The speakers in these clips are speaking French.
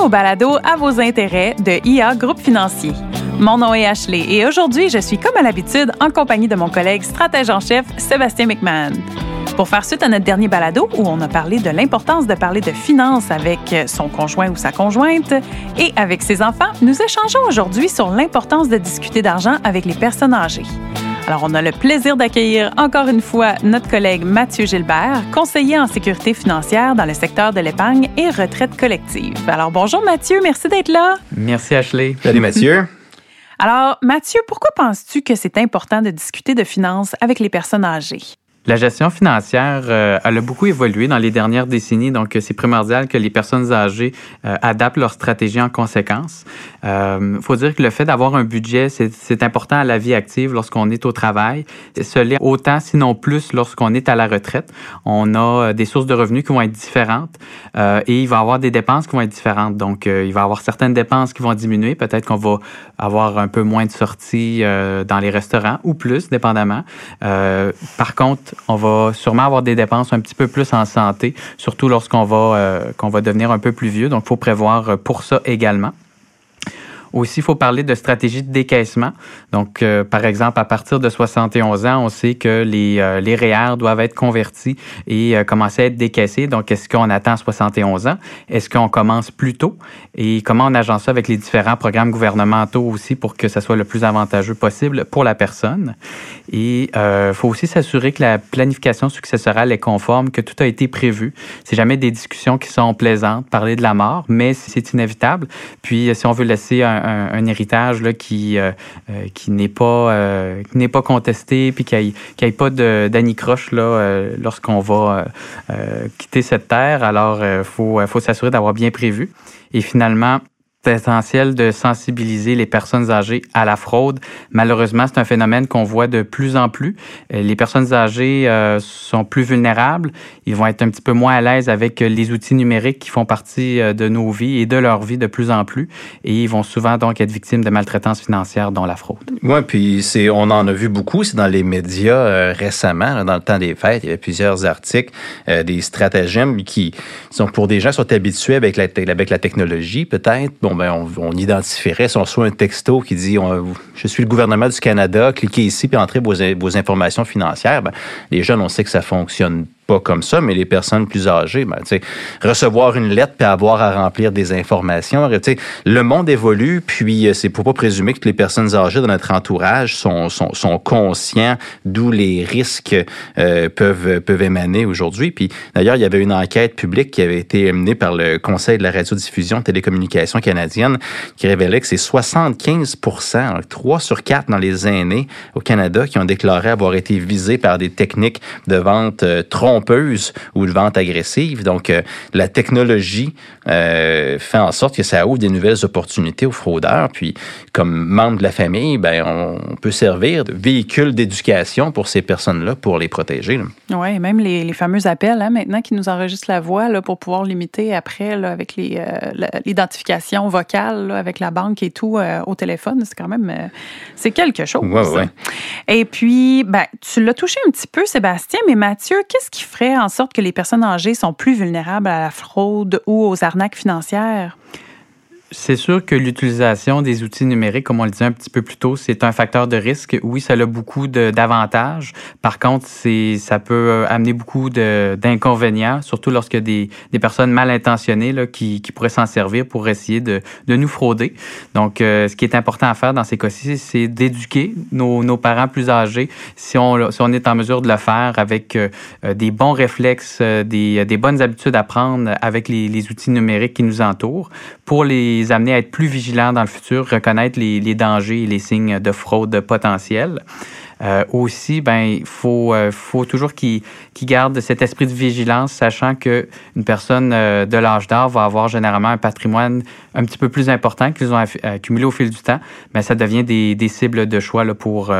au balado À vos intérêts de IA Groupe Financier. Mon nom est Ashley et aujourd'hui, je suis comme à l'habitude en compagnie de mon collègue stratège en chef Sébastien McMahon. Pour faire suite à notre dernier balado où on a parlé de l'importance de parler de finances avec son conjoint ou sa conjointe et avec ses enfants, nous échangeons aujourd'hui sur l'importance de discuter d'argent avec les personnes âgées. Alors, on a le plaisir d'accueillir encore une fois notre collègue Mathieu Gilbert, conseiller en sécurité financière dans le secteur de l'épargne et retraite collective. Alors, bonjour Mathieu, merci d'être là. Merci Ashley. Salut Mathieu. Alors, Mathieu, pourquoi penses-tu que c'est important de discuter de finances avec les personnes âgées? La gestion financière, euh, a beaucoup évolué dans les dernières décennies, donc c'est primordial que les personnes âgées euh, adaptent leur stratégie en conséquence. Il euh, faut dire que le fait d'avoir un budget, c'est important à la vie active lorsqu'on est au travail. Ce l'est autant, sinon plus, lorsqu'on est à la retraite. On a des sources de revenus qui vont être différentes et il va y avoir des dépenses qui vont être différentes. Donc, il va y avoir certaines dépenses qui vont diminuer. Peut-être qu'on va avoir un peu moins de sorties dans les restaurants ou plus, dépendamment. par contre, on va sûrement avoir des dépenses un petit peu plus en santé, surtout lorsqu'on va, euh, qu'on va devenir un peu plus vieux. Donc, il faut prévoir pour ça également. Aussi, il faut parler de stratégie de décaissement. Donc, euh, par exemple, à partir de 71 ans, on sait que les, euh, les REER doivent être convertis et euh, commencer à être décaissés. Donc, est-ce qu'on attend 71 ans? Est-ce qu'on commence plus tôt? Et comment on agence ça avec les différents programmes gouvernementaux aussi pour que ça soit le plus avantageux possible pour la personne? Et il faut aussi s'assurer que la planification successorale est conforme, que tout a été prévu. C'est jamais des discussions qui sont plaisantes, parler de la mort, mais c'est inévitable. Puis, si on veut laisser un, un, héritage là, qui, euh, euh, qui n'est pas, euh, n'est pas contesté, puis qu'il n'y ait, pas d'anicroche là, lorsqu'on va quitter cette terre. Alors, il faut, faut s'assurer d'avoir bien prévu. Et finalement, c'est essentiel de sensibiliser les personnes âgées à la fraude. Malheureusement, c'est un phénomène qu'on voit de plus en plus. Euh, les personnes âgées euh, sont plus vulnérables. Ils vont être un petit peu moins à l'aise avec les outils numériques qui font partie euh, de nos vies et de leur vie de plus en plus. Et ils vont souvent donc être victimes de maltraitance financière, dont la fraude. Oui, puis c'est, on en a vu beaucoup. C'est dans les médias récemment, dans le temps des fêtes. Il y avait plusieurs articles, des stratagèmes qui sont pour des gens qui sont habitués avec la, avec la technologie, peut-être. Ben, on, identifierait, si on reçoit un texto qui dit Je suis le gouvernement du Canada, cliquez ici puis entrez vos, informations financières, ben, les jeunes, on sait que ça fonctionne pas comme ça, mais les personnes plus âgées, ben, recevoir une lettre puis avoir à remplir des informations. Le monde évolue, puis euh, c'est pour pas présumer que les personnes âgées de notre entourage sont, sont, sont conscients d'où les risques euh, peuvent, peuvent émaner aujourd'hui. Puis d'ailleurs, il y avait une enquête publique qui avait été menée par le Conseil de la radiodiffusion télécommunication canadienne qui révélait que c'est 75 3 sur 4 dans les aînés au Canada qui ont déclaré avoir été visés par des techniques de vente euh, ou de vente agressive. Donc, euh, la technologie euh, fait en sorte que ça ouvre des nouvelles opportunités aux fraudeurs. Puis, comme membre de la famille, ben, on peut servir de véhicule d'éducation pour ces personnes-là pour les protéger. Oui, même les, fameux appels hein, maintenant qui nous enregistrent la voix là, pour pouvoir limiter après là, avec euh, l'identification vocale avec la banque et tout au téléphone. C'est quand même c'est quelque chose. Oui, oui. Et puis, ben, tu l'as touché un petit peu, Sébastien, mais Mathieu, qu'est-ce qui ferait en sorte que les personnes âgées sont plus vulnérables à la fraude ou aux arnaques? Financières? C'est sûr que l'utilisation des outils numériques, comme on le disait un petit peu plus tôt, c'est un facteur de risque. Oui, ça a beaucoup d'avantages. Par contre, ça peut euh, amener beaucoup d'inconvénients, surtout lorsque des, des personnes mal intentionnées là, qui, qui pourraient s'en servir pour essayer de, de nous frauder. Donc, euh, ce qui est important à faire dans ces cas-ci, c'est d'éduquer nos, nos, parents plus âgés, si on, si on est en mesure de le faire avec euh, des bons réflexes, des, des bonnes habitudes à prendre avec les, les outils numériques qui nous entourent, pour les amener à être plus vigilants dans le futur, reconnaître les, dangers et les signes de fraude potentiels. Euh, aussi, ben, il faut, euh, faut toujours qu'ils gardent cet esprit de vigilance, sachant qu'une personne euh, de l'âge d'or va avoir généralement un patrimoine un petit peu plus important qu'ils ont accumulé au fil du temps. Mais ça devient des, cibles de choix pour,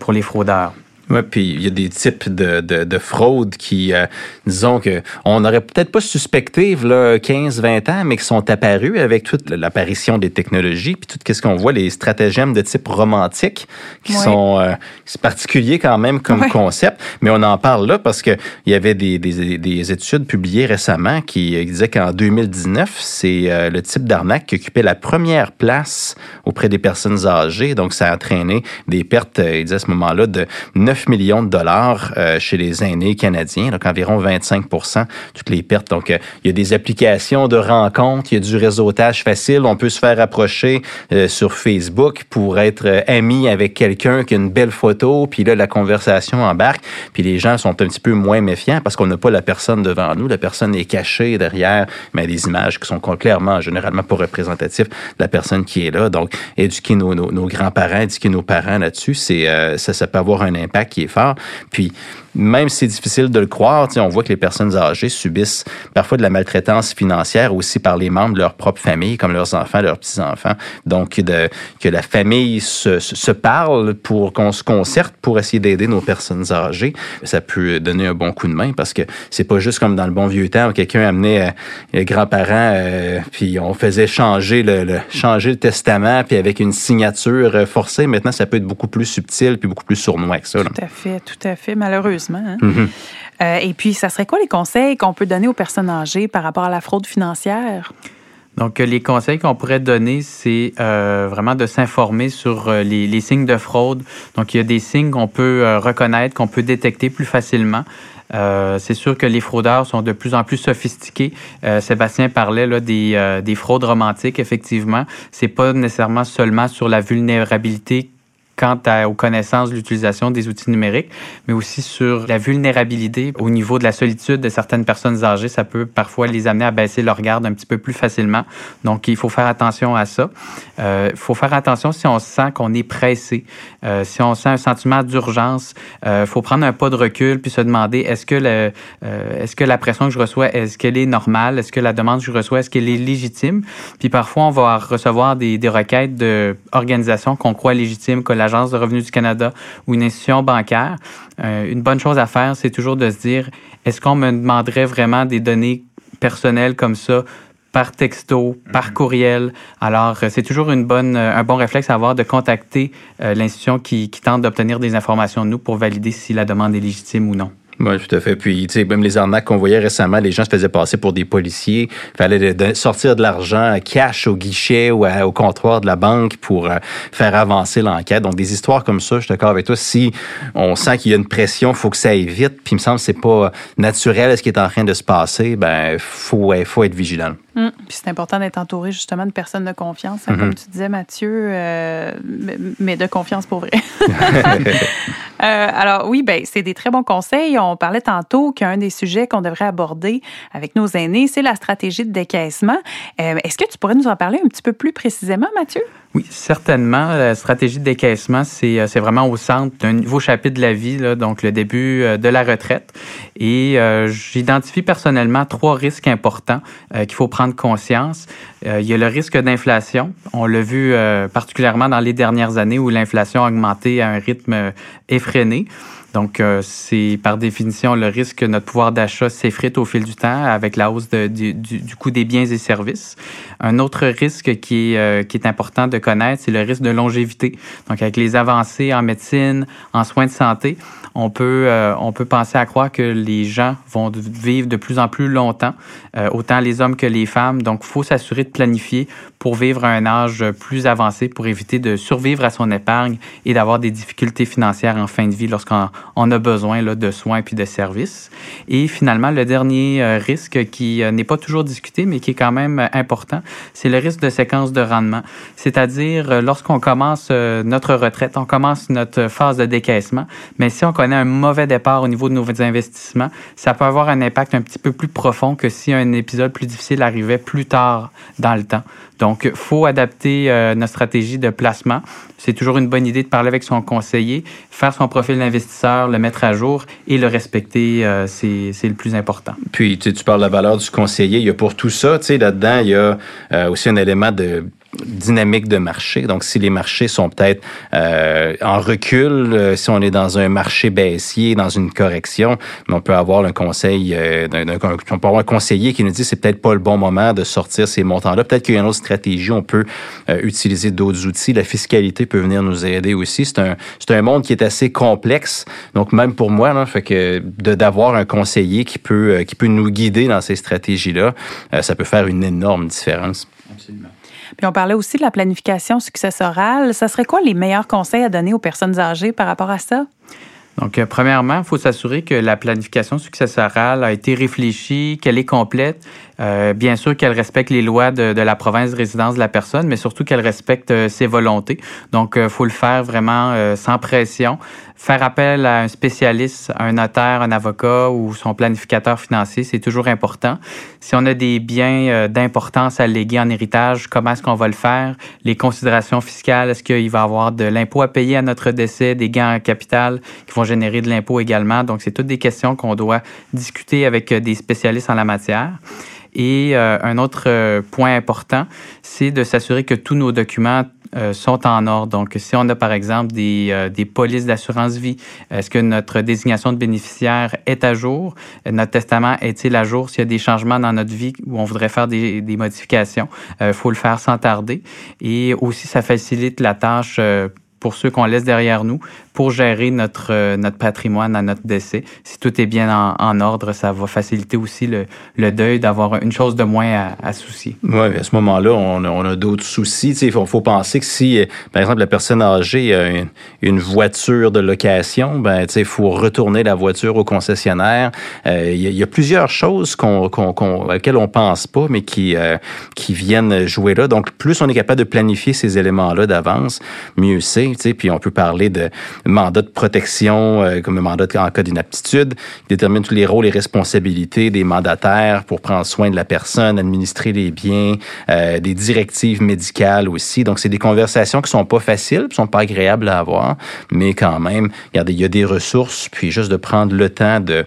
pour les fraudeurs. Oui, puis il y a des types de, de, de fraudes qui, euh, disons que on n'aurait peut-être pas suspecté là 15-20 ans, mais qui sont apparus avec toute l'apparition des technologies, puis tout ce qu'on voit, les stratagèmes de type romantique, qui sont euh, particuliers quand même comme concept, mais on en parle là parce que il y avait des, des, des études publiées récemment qui disaient qu'en 2019, c'est euh, le type d'arnaque qui occupait la première place auprès des personnes âgées, donc ça a entraîné des pertes, il disait à ce moment-là, de 9 millions de dollars euh, chez les aînés canadiens, donc environ 25 toutes les pertes. Donc, euh, il y a des applications de rencontres, il y a du réseautage facile. On peut se faire approcher euh, sur Facebook pour être ami avec quelqu'un qui a une belle photo, puis là, la conversation embarque, puis les gens sont un petit peu moins méfiants parce qu'on n'a pas la personne devant nous. La personne est cachée derrière mais des images qui sont clairement, généralement pas représentatives de la personne qui est là. Donc, éduquer nos, grands-parents, éduquer nos parents là-dessus, c'est ça peut avoir un impact qui est fort. Puis même si c'est difficile de le croire, on voit que les personnes âgées subissent parfois de la maltraitance financière aussi par les membres de leur propre famille, comme leurs enfants, leurs petits-enfants. Donc, que la famille se, se parle pour qu'on se concerte pour essayer d'aider nos personnes âgées, ça peut donner un bon coup de main parce que c'est pas juste comme dans le bon vieux temps où quelqu'un amenait euh, les grands-parents, euh, puis on faisait changer le, changer le testament, puis avec une signature euh, forcée. Maintenant, ça peut être beaucoup plus subtil puis beaucoup plus sournois que ça. Tout à fait, tout à fait, malheureusement. Hein. Mm-hmm. Euh, et puis, ça serait quoi les conseils qu'on peut donner aux personnes âgées par rapport à la fraude financière? Donc, les conseils qu'on pourrait donner, c'est euh, vraiment de s'informer sur euh, les, signes de fraude. Donc, il y a des signes qu'on peut reconnaître, qu'on peut détecter plus facilement. c'est sûr que les fraudeurs sont de plus en plus sophistiqués. Sébastien parlait là, des, des fraudes romantiques, effectivement. C'est pas nécessairement seulement sur la vulnérabilité quant aux connaissances de l'utilisation des outils numériques, mais aussi sur la vulnérabilité au niveau de la solitude de certaines personnes âgées. Ça peut parfois les amener à baisser leur garde un petit peu plus facilement. Donc, il faut faire attention à ça. Euh, il faut faire attention si on sent qu'on est pressé, euh, si on sent un sentiment d'urgence. Il euh, faut prendre un pas de recul puis se demander est-ce que, est-ce que la pression que je reçois, est-ce qu'elle est normale? Est-ce que la demande que je reçois, est-ce qu'elle est légitime? Puis parfois, on va recevoir des, requêtes d'organisations qu'on croit légitimes, que l'Agence de revenus du Canada ou une institution bancaire, euh, une bonne chose à faire, c'est toujours de se dire, est-ce qu'on me demanderait vraiment des données personnelles comme ça par texto, par mhm. courriel? Alors, euh, c'est toujours une bonne, euh, un bon réflexe à avoir de contacter l'institution qui, qui tente d'obtenir des informations de nous pour valider si la demande est légitime ou non. Oui, tout à fait. Puis, tu sais, même les arnaques qu'on voyait récemment, les gens se faisaient passer pour des policiers. Il fallait sortir de l'argent cash au guichet ou au comptoir de la banque pour euh, faire avancer l'enquête. Donc, des histoires comme ça, je suis d'accord avec toi. Si on sent qu'il y a une pression, il faut que ça aille vite. Puis, il me semble que c'est pas naturel ce qui est en train de se passer. Ben, faut, faut être vigilant. Hum. Puis c'est important d'être entouré justement de personnes de confiance, hein, comme mm-hmm. tu disais, Mathieu, euh, mais de confiance pour vrai. Euh, alors oui, ben c'est des très bons conseils. On parlait tantôt qu'un des sujets qu'on devrait aborder avec nos aînés, c'est la stratégie de décaissement. Euh, est-ce que tu pourrais nous en parler un petit peu plus précisément, Mathieu? Oui, certainement. La stratégie de décaissement, c'est, euh, c'est vraiment au centre d'un nouveau chapitre de la vie, là, donc le début euh, de la retraite. Et euh, j'identifie personnellement trois risques importants qu'il faut prendre conscience. il y a le risque d'inflation. On l'a vu particulièrement dans les dernières années où l'inflation a augmenté à un rythme effréné. Donc, euh, c'est par définition le risque que notre pouvoir d'achat s'effrite au fil du temps avec la hausse du, coût des biens et services. Un autre risque qui est, euh, qui est important de connaître, c'est le risque de longévité. Donc, avec les avancées en médecine, en soins de santé, on peut, euh, on peut penser à croire que les gens vont vivre de plus en plus longtemps, autant les hommes que les femmes. Donc, il faut s'assurer de planifier pour vivre à un âge plus avancé pour éviter de survivre à son épargne et d'avoir des difficultés financières en fin de vie lorsqu'on on a besoin là, de soins puis de services. Et finalement, le dernier euh, risque qui euh, n'est pas toujours discuté, mais qui est quand même euh, important, c'est le risque de séquence de rendement. C'est-à-dire, lorsqu'on commence notre retraite, on commence notre phase de décaissement, mais si on connaît un mauvais départ au niveau de nos investissements, ça peut avoir un impact un petit peu plus profond que si un épisode plus difficile arrivait plus tard dans le temps. Donc, faut adapter notre stratégie de placement. C'est toujours une bonne idée de parler avec son conseiller, faire son profil d'investisseur, le mettre à jour et le respecter, euh, c'est le plus important. Puis, tu, tu parles de la valeur du conseiller. Il y a pour tout ça, tu sais, là-dedans, il y a euh, aussi un élément de dynamique de marché. Donc, si les marchés sont peut-être euh, en recul, euh, si on est dans un marché baissier, dans une correction, on peut avoir un conseil, euh, on peut avoir un conseiller qui nous dit c'est peut-être pas le bon moment de sortir ces montants-là. Peut-être qu'il y a une autre stratégie, on peut utiliser d'autres outils. La fiscalité peut venir nous aider aussi. C'est un, c'est un monde qui est assez complexe. Donc, même pour moi, fait que d'avoir un conseiller qui peut, qui peut nous guider dans ces stratégies-là, ça peut faire une énorme différence. Absolument. Puis on parlait aussi de la planification successorale. Ça serait quoi les meilleurs conseils à donner aux personnes âgées par rapport à ça? Donc, euh, premièrement, il faut s'assurer que la planification successorale a été réfléchie, qu'elle est complète. Euh, bien sûr qu'elle respecte les lois de, de, la province de résidence de la personne, mais surtout qu'elle respecte euh, ses volontés. Donc, il faut le faire vraiment sans pression. Faire appel à un spécialiste, un notaire, un avocat ou son planificateur financier, c'est toujours important. Si on a des biens d'importance à léguer en héritage, comment est-ce qu'on va le faire? Les considérations fiscales, est-ce qu'il va y avoir de l'impôt à payer à notre décès, des gains en capital qui vont générer de l'impôt également? Donc, c'est toutes des questions qu'on doit discuter avec euh, des spécialistes en la matière. Et euh, un autre euh, point important, c'est de s'assurer que tous nos documents sont en ordre. Donc, si on a par exemple des, des polices d'assurance vie, est-ce que notre désignation de bénéficiaire est à jour? Notre testament est-il à jour? S'il y a des changements dans notre vie où on voudrait faire des, des modifications, il faut le faire sans tarder. Et aussi, ça facilite la tâche pour ceux qu'on laisse derrière nous pour gérer notre, euh, notre patrimoine à notre décès. Si tout est bien en, en ordre, ça va faciliter aussi le, le deuil d'avoir une chose de moins à, à soucier. Oui, à ce moment-là, on on a d'autres soucis. Il faut, faut, penser que si, euh, par exemple, la personne âgée a une, une voiture de location, ben, il faut retourner la voiture au concessionnaire. Euh, il, y a, il, y a, plusieurs choses qu'on, qu'on, qu'on, auxquelles on pense pas, mais qui, euh, qui viennent jouer là. Donc, plus on est capable de planifier ces éléments-là d'avance, mieux c'est. Puis on peut parler de mandat de protection, euh, comme un mandat en cas d'inaptitude, qui détermine tous les rôles et responsabilités des mandataires pour prendre soin de la personne, administrer les biens, euh, des directives médicales aussi. Donc, c'est des conversations qui sont pas faciles, qui sont pas agréables à avoir, mais quand même, regardez, il y a des ressources, puis juste de prendre le temps de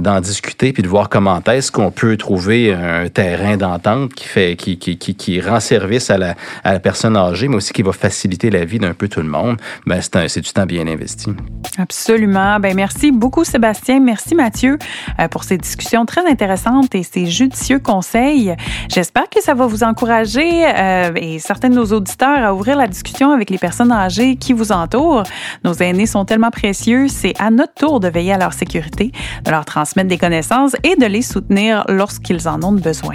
d'en discuter puis de voir comment est-ce qu'on peut trouver un terrain d'entente qui fait qui, qui, qui, qui, rend service à la, à la personne âgée, mais aussi qui va faciliter la vie d'un peu tout le monde. Ben, c'est, c'est du temps bien investi. Absolument. Ben, merci beaucoup, Sébastien. Merci, Mathieu, euh, pour ces discussions très intéressantes et ces judicieux conseils. J'espère que ça va vous encourager euh, et certains de nos auditeurs à ouvrir la discussion avec les personnes âgées qui vous entourent. Nos aînés sont tellement précieux. C'est à notre tour de veiller à leur sécurité, de leur transmettre transmettre des connaissances et de les soutenir lorsqu'ils en ont besoin.